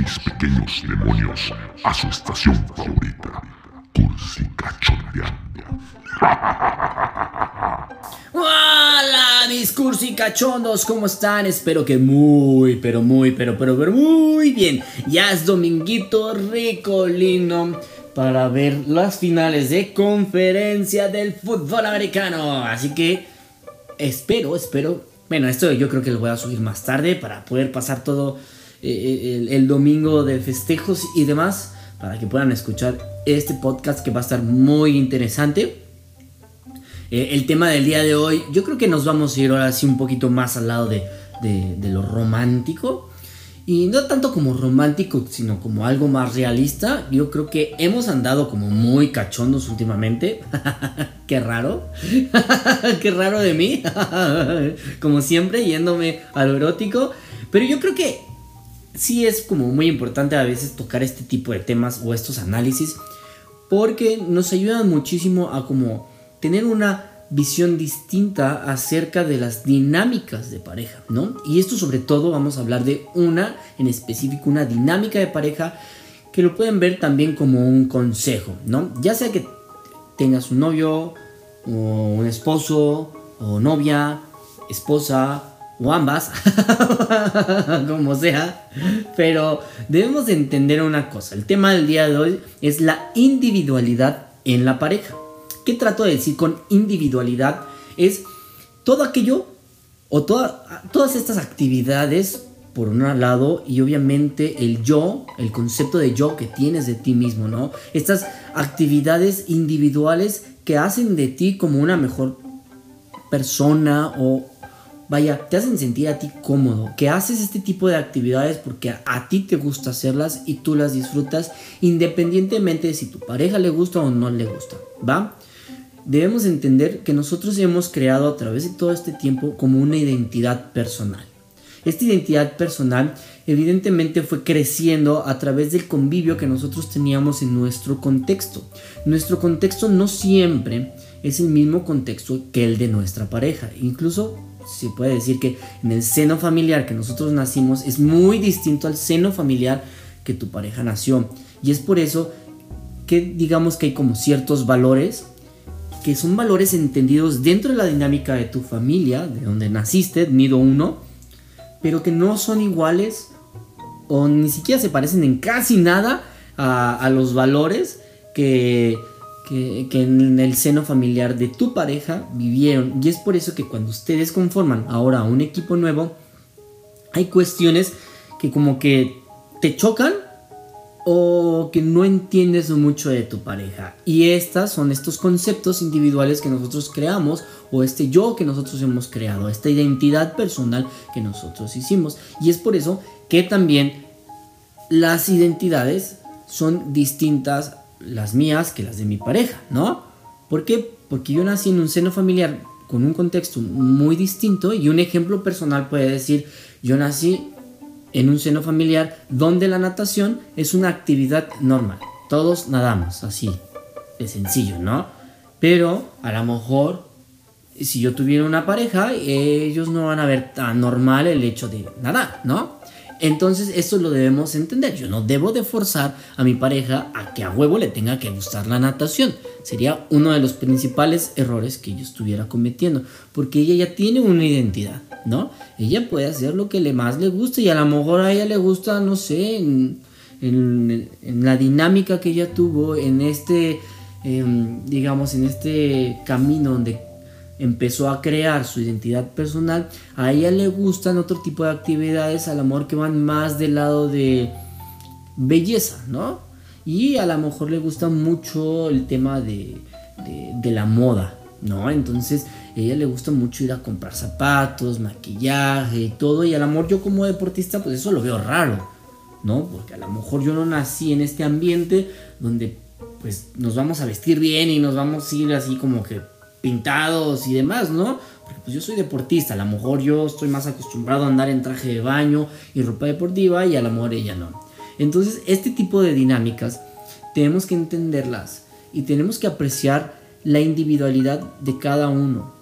mis pequeños demonios a su estación favorita, Cursi Cachondeando. Hola mis cursi cachondos, ¿cómo están? Espero que muy, pero muy, pero, pero, pero muy bien. Ya es dominguito ricolino para ver las finales de conferencia del fútbol americano. Así que espero, espero. Bueno, esto yo creo que lo voy a subir más tarde para poder pasar todo eh, el, el domingo de festejos y demás. Para que puedan escuchar este podcast que va a estar muy interesante. Eh, el tema del día de hoy, yo creo que nos vamos a ir ahora sí un poquito más al lado de, de- de lo romántico. Y no tanto como romántico, sino como algo más realista. Yo creo que hemos andado como muy cachondos últimamente. Qué raro. Qué raro de mí. como siempre, yéndome a lo erótico. Pero yo creo que sí es como muy importante a veces tocar este tipo de temas o estos análisis porque nos ayudan muchísimo a como tener una visión distinta acerca de las dinámicas de pareja, ¿no? Y esto sobre todo vamos a hablar de una en específico, una dinámica de pareja que lo pueden ver también como un consejo, ¿no? Ya sea que tengas un novio o un esposo o novia, esposa o ambas, como sea, pero debemos de entender una cosa, el tema del día de hoy es la individualidad en la pareja. ¿Qué trato de decir con individualidad? Es todo aquello o toda- todas estas actividades por un lado y obviamente el yo, el concepto de yo que tienes de ti mismo, ¿no? Estas actividades individuales que hacen de ti como una mejor persona o vaya, te hacen sentir a ti cómodo, que haces este tipo de actividades porque a, ti te gusta hacerlas y tú las disfrutas independientemente de si tu pareja le gusta o no le gusta, ¿va? Debemos entender que nosotros hemos creado a través de todo este tiempo como una identidad personal. Esta identidad personal evidentemente fue creciendo a través del convivio que nosotros teníamos en nuestro contexto. Nuestro contexto no siempre es el mismo contexto que el de nuestra pareja. Incluso se puede decir que en el seno familiar que nosotros nacimos es muy distinto al seno familiar que tu pareja nació. Y es por eso que digamos que hay como ciertos valores que son valores entendidos dentro de la dinámica de tu familia, de donde naciste, nido uno, pero que no son iguales o ni siquiera se parecen en casi nada a, a los valores que, que, en el seno familiar de tu pareja vivieron. Y es por eso que cuando ustedes conforman ahora un equipo nuevo, hay cuestiones que como que te chocan o que no entiendes mucho de tu pareja. Y estas son estos conceptos individuales que nosotros creamos o este yo que nosotros hemos creado, esta identidad personal que nosotros hicimos. Y es por eso que también las identidades son distintas las mías que las de mi pareja, ¿no? ¿Por qué? Porque yo nací en un seno familiar con un contexto muy distinto y un ejemplo personal puede decir, yo nací en un seno familiar donde la natación es una actividad normal. Todos nadamos, así, de sencillo, ¿no? Pero a lo mejor, si yo tuviera una pareja, ellos no van a ver tan normal el hecho de nadar, ¿no? Entonces eso lo debemos entender. Yo no debo de forzar a mi pareja a que a huevo le tenga que gustar la natación. Sería uno de los principales errores que yo estuviera cometiendo. Porque ella ya tiene una identidad, ¿no? Ella puede hacer lo que le más le guste y a lo mejor a ella le gusta, no sé, en la dinámica que ella tuvo, en este, em, digamos, en este camino donde empezó a crear su identidad personal, a ella le gustan otro tipo de actividades al amor que van más del lado de belleza, ¿no? Y a lo mejor le gusta mucho el tema de, de, la moda, ¿no? Entonces a ella le gusta mucho ir a comprar zapatos, maquillaje y todo, y a lo mejor yo como deportista pues eso lo veo raro, ¿no? Porque a lo mejor yo no nací en este ambiente donde pues nos vamos a vestir bien y nos vamos a ir así como que pintados y demás, ¿no? Porque pues yo soy deportista, a lo mejor yo estoy más acostumbrado a andar en traje de baño y ropa deportiva y a lo mejor ella no. Entonces este tipo de dinámicas tenemos que entenderlas y tenemos que apreciar la individualidad de cada uno.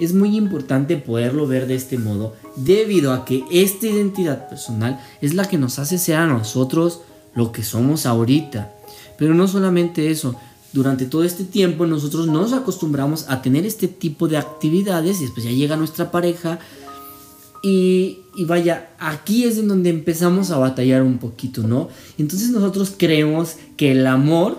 es muy importante poderlo ver de este modo debido a que esta identidad personal es la que nos hace ser a nosotros lo que somos ahorita. Pero no solamente eso, durante todo este tiempo nosotros nos acostumbramos a tener este tipo de actividades y después ya llega nuestra pareja y, vaya, aquí es en donde empezamos a batallar un poquito, ¿no? Entonces nosotros creemos que el amor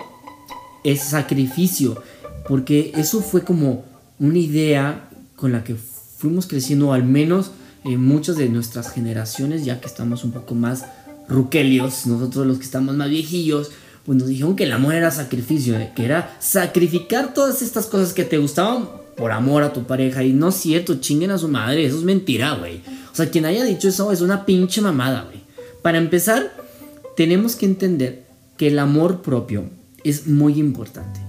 es sacrificio, porque eso fue como una idea con la que fuimos creciendo, al menos en muchas de nuestras generaciones, ya que estamos un poco más ruquelios, nosotros los que estamos más viejillos, pues nos dijeron que el amor era sacrificio, ¿eh? que era sacrificar todas estas cosas que te gustaban por amor a tu pareja. Y no es cierto, chinguen a su madre, eso es mentira, güey. O sea, quien haya dicho eso es una pinche mamada, güey. Para empezar, tenemos que entender que el amor propio es muy importante.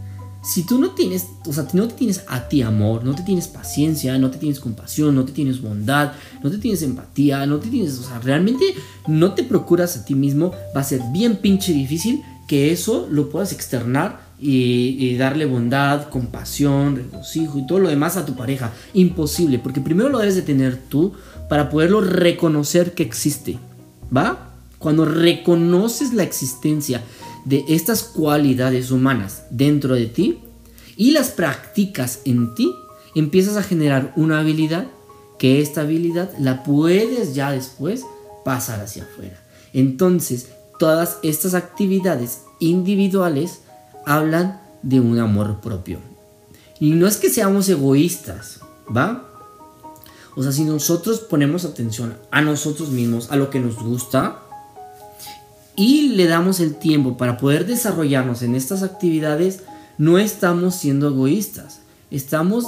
Si tú no tienes, o sea, no te tienes a ti amor, no te tienes paciencia, no te tienes compasión, no te tienes bondad, no te tienes empatía, no te tienes, o sea, realmente no te procuras a ti mismo, va a ser bien pinche difícil que eso lo puedas externar y, darle bondad, compasión, regocijo y todo lo demás a tu pareja. Imposible, porque primero lo debes de tener tú para poderlo reconocer que existe. ¿Va? Cuando reconoces la existencia de estas cualidades humanas dentro de ti y las practicas en ti, empiezas a generar una habilidad que esta habilidad la puedes ya después pasar hacia afuera. Entonces, todas estas actividades individuales hablan de un amor propio. Y no es que seamos egoístas, ¿va? O sea, si nosotros ponemos atención a nosotros mismos, a lo que nos gusta, y le damos el tiempo para poder desarrollarnos en estas actividades, no estamos siendo egoístas. Estamos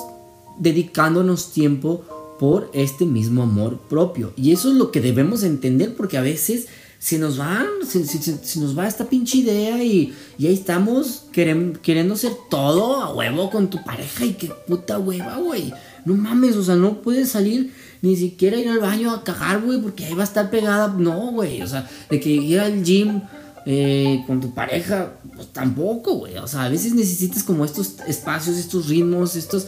dedicándonos tiempo por este mismo amor propio. Y eso es lo que debemos entender porque a veces se nos va, se, nos va esta pinche idea y, y ahí estamos queriendo hacer todo a huevo con tu pareja y qué puta hueva, güey. No mames, o sea, no puedes salir ni siquiera ir al baño a cagar, güey, porque ahí va a estar pegada. No, güey, o sea, de que ir al gym eh, con tu pareja, pues tampoco, güey. O sea, a veces necesitas como estos espacios, estos ritmos, estos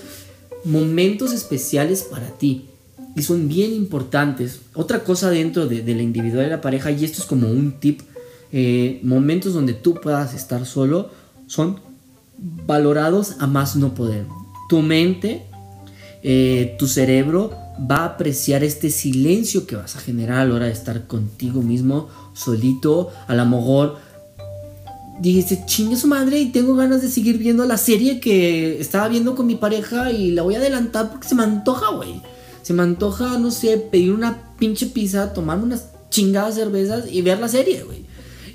momentos especiales para ti y son bien importantes. Otra cosa dentro de, la individual de la pareja, y esto es como un tip, eh, momentos donde tú puedas estar solo son valorados a más no poder. Tu mente, eh, tu cerebro va a apreciar este silencio que vas a generar a la hora de estar contigo mismo, solito, a lo mejor dijiste, chingue su madre y tengo ganas de seguir viendo la serie que estaba viendo con mi pareja y la voy a adelantar porque se me antoja, güey. Se me antoja, no sé, pedir una pinche pizza, tomar unas chingadas cervezas y ver la serie, güey.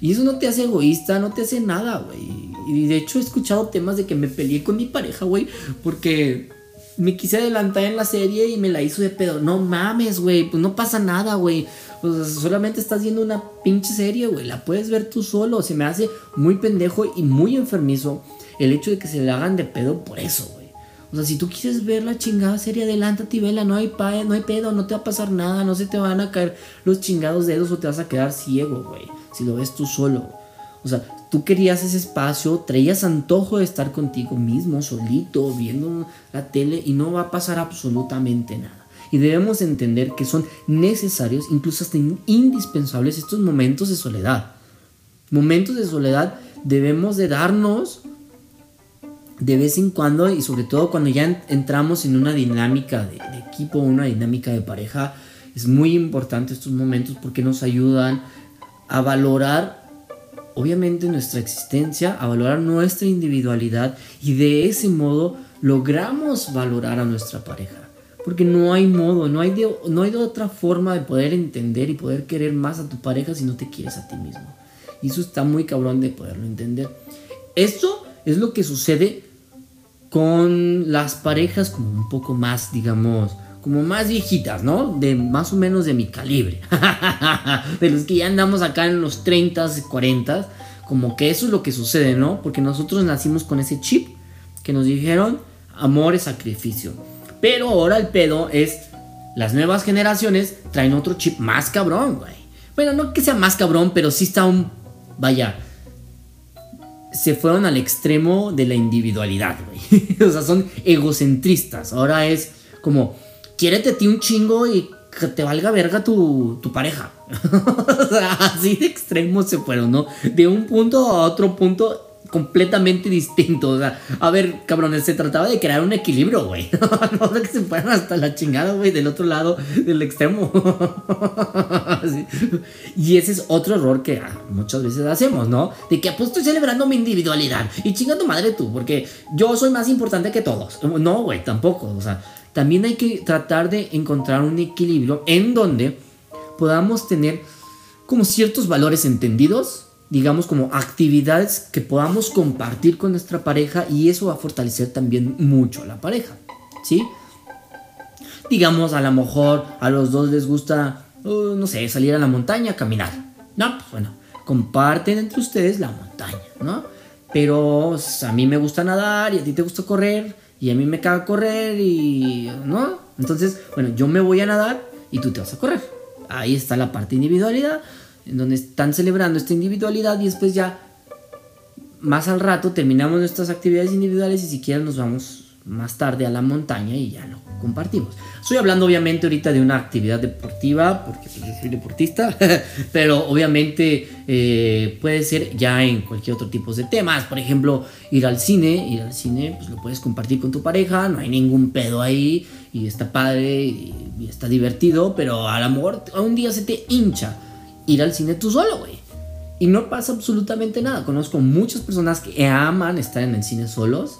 Y eso no te hace egoísta, no te hace nada, güey. Y de hecho he escuchado temas de que me peleé con mi pareja, güey, porque me quise adelantar en la serie y me la hizo de pedo. No mames, güey, pues no pasa nada, güey. Pues solamente estás viendo una pinche serie, güey. La puedes ver tú solo. Se me hace muy pendejo y muy enfermizo el hecho de que se le hagan de pedo por eso. O sea, si tú quieres ver la chingada serie, adelántate y vela, no hay, pa no hay pedo, no te va a pasar nada, no se te van a caer los chingados dedos o te vas a quedar ciego, güey. Si lo ves tú solo. O sea, tú querías ese espacio, traías antojo de estar contigo mismo, solito, viendo la tele y no va a pasar absolutamente nada. Y debemos entender que son necesarios, incluso hasta indispensables, estos momentos de soledad. Momentos de soledad debemos de darnos de vez en cuando y sobre todo cuando ya entramos en una dinámica de, equipo, una dinámica de pareja, es muy importante estos momentos porque nos ayudan a valorar obviamente nuestra existencia, a valorar nuestra individualidad y de ese modo logramos valorar a nuestra pareja. Porque no hay modo, no hay, no hay otra forma de poder entender y poder querer más a tu pareja si no te quieres a ti mismo. Y eso está muy cabrón de poderlo entender. Esto es lo que sucede con las parejas como un poco más, digamos, como más viejitas, ¿no? De más o menos de mi calibre. de los que ya andamos acá en los 30, 40, como que eso es lo que sucede, ¿no? Porque nosotros nacimos con ese chip que nos dijeron amor es sacrificio. Pero ahora el pedo es las nuevas generaciones traen otro chip más cabrón, güey. Bueno, no que sea más cabrón, pero sí está un vaya, se fueron al extremo de la individualidad, güey. o sea, son egocentristas. Ahora es como, quiérete a ti un chingo y que te valga verga tu, tu pareja. o sea, así de extremo se fueron, ¿no? De un punto a otro punto completamente distinto. O sea, a ver, cabrones, se trataba de crear un equilibrio, güey. no de que se fueran hasta la chingada, güey, del otro lado del extremo. Y ese es otro error que ah, muchas veces hacemos, ¿no? De que pues estoy celebrando mi individualidad. Y chinga tu madre tú, porque yo soy más importante que todos. No, güey, tampoco. O sea, también hay que tratar de encontrar un equilibrio en donde podamos tener como ciertos valores entendidos digamos, como actividades que podamos compartir con nuestra pareja y eso va a fortalecer también mucho a la pareja, ¿sí? Digamos, a lo mejor a los dos les gusta, uh, no sé, salir a la montaña a caminar. No, pues bueno, comparten entre ustedes la montaña, ¿no? Pero a mí me gusta nadar y a ti te gusta correr y a mí me caga correr y, ¿no? Entonces, bueno, yo me voy a nadar y tú te vas a correr. Ahí está la parte individualidad en donde están celebrando esta individualidad y después ya más al rato terminamos nuestras actividades individuales y si nos vamos más tarde a la montaña y ya lo compartimos. Estoy hablando obviamente ahorita de una actividad deportiva, porque pues, yo soy deportista, pero obviamente eh, puede ser ya en cualquier otro tipo de temas. Por ejemplo, ir al cine, ir al cine, pues lo puedes compartir con tu pareja, no hay ningún pedo ahí y está padre y, y está divertido, pero a lo mejor a un día se te hincha ir al cine tú solo, güey. Y no pasa absolutamente nada. Conozco muchas personas que aman estar en el cine solos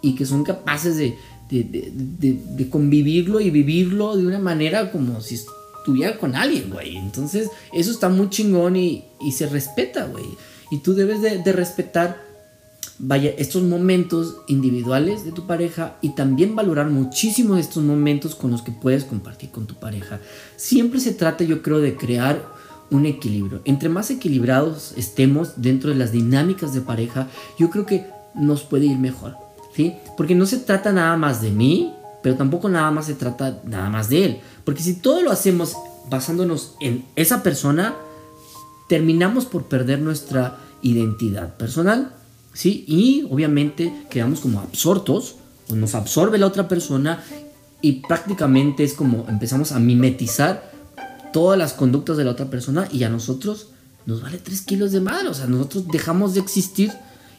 y que son capaces de, de, convivirlo y vivirlo de una manera como si estuviera con alguien, güey. Entonces, eso está muy chingón y, y se respeta, güey. Y tú debes de, respetar, vaya, estos momentos individuales de tu pareja y también valorar muchísimo estos momentos con los que puedes compartir con tu pareja. Siempre se trata, yo creo, de crear un equilibrio. Entre más equilibrados estemos dentro de las dinámicas de pareja, yo creo que nos puede ir mejor, ¿sí? Porque no se trata nada más de mí, pero tampoco nada más se trata nada más de él. Porque si todo lo hacemos basándonos en esa persona, terminamos por perder nuestra identidad personal, ¿sí? Y obviamente quedamos como absortos, o nos absorbe la otra persona y prácticamente es como empezamos a mimetizar todas las conductas de la otra persona y a nosotros nos vale 3 kilos de madre. O sea, nosotros dejamos de existir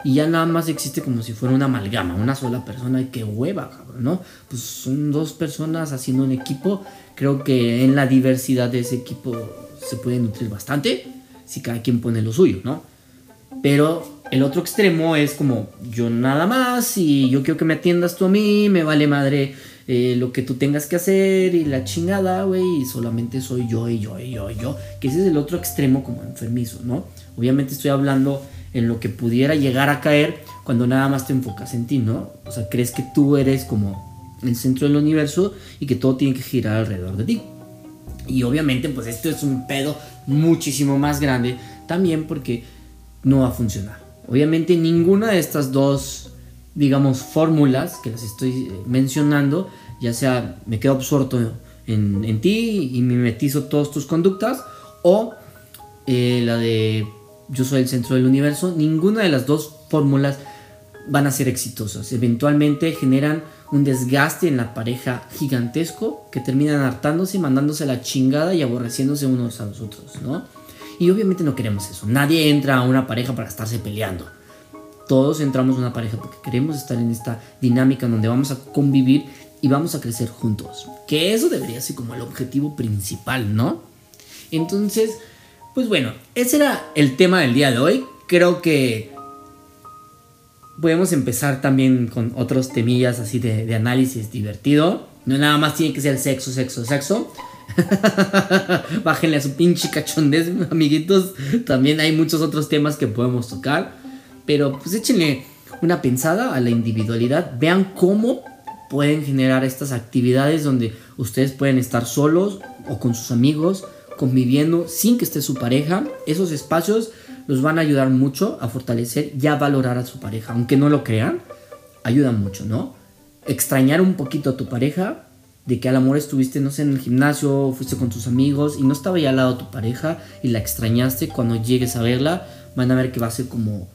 y ya nada más existe como si fuera una amalgama, una sola persona y qué hueva, cabrón, ¿no? Pues son dos personas haciendo un equipo. Creo que en la diversidad de ese equipo se puede nutrir bastante si cada quien pone lo suyo, ¿no? Pero el otro extremo es como yo nada más y yo quiero que me atiendas tú a mí, me vale madre eh, lo que tú tengas que hacer y la chingada, güey, y solamente soy yo y yo y yo y yo, que ese es el otro extremo como enfermizo, ¿no? Obviamente estoy hablando en lo que pudiera llegar a caer cuando nada más te enfocas en ti, ¿no? O sea, crees que tú eres como el centro del universo y que todo tiene que girar alrededor de ti. Y obviamente, pues esto es un pedo muchísimo más grande también porque no va a funcionar. Obviamente ninguna de estas dos digamos, fórmulas que las estoy eh, mencionando, ya sea me quedo absorto en, ti y mimetizo todas tus conductas, o eh, la de yo soy el centro del universo, ninguna de las dos fórmulas van a ser exitosas. Eventualmente generan un desgaste en la pareja gigantesco que terminan hartándose, mandándose la chingada y aborreciéndose unos a los otros, ¿no? Y obviamente no queremos eso. Nadie entra a una pareja para estarse peleando todos entramos en una pareja porque queremos estar en esta dinámica donde vamos a convivir y vamos a crecer juntos. Que eso debería ser como el objetivo principal, ¿no? Entonces, pues bueno, ese era el tema del día de hoy. Creo que podemos empezar también con otros temillas así de, análisis divertido. No nada más tiene que ser sexo, sexo, sexo. Bájenle a su pinche cachondez, amiguitos. También hay muchos otros temas que podemos tocar. Pero pues échenle una pensada a la individualidad, vean cómo pueden generar estas actividades donde ustedes pueden estar solos o con sus amigos, conviviendo sin que esté su pareja. Esos espacios los van a ayudar mucho a fortalecer y a valorar a su pareja, aunque no lo crean, ayudan mucho, ¿no? Extrañar un poquito a tu pareja, de que al amor estuviste, no sé, en el gimnasio, fuiste con tus amigos y no estaba ya al lado tu pareja y la extrañaste, cuando llegues a verla, van a ver que va a ser como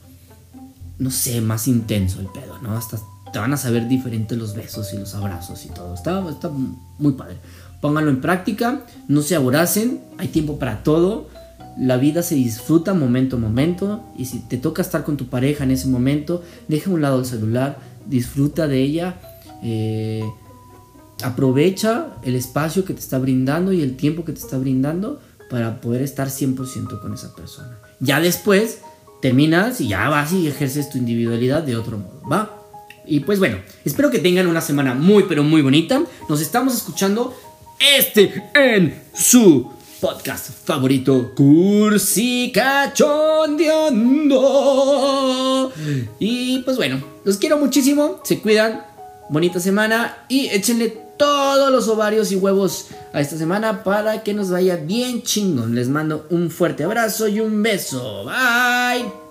no sé, más intenso el pedo, ¿no? Hasta te van a saber diferentes los besos y los abrazos y todo. Está, está muy padre. Pónganlo en práctica, no se aboracen, hay tiempo para todo. La vida se disfruta momento a momento y si te toca estar con tu pareja en ese momento, deja a un lado el celular, disfruta de ella, eh, aprovecha el espacio que te está brindando y el tiempo que te está brindando para poder estar 100% con esa persona. Ya después terminas y ya vas y ejerces tu individualidad de otro modo, ¿va? Y pues bueno, espero que tengan una semana muy pero muy bonita. Nos estamos escuchando este en su podcast favorito, Cursi Cachondeando. Y pues bueno, los quiero muchísimo, se cuidan, bonita semana y échenle todos los ovarios y huevos a esta semana para que nos vaya bien chingón. Les mando un fuerte abrazo y un beso. Bye.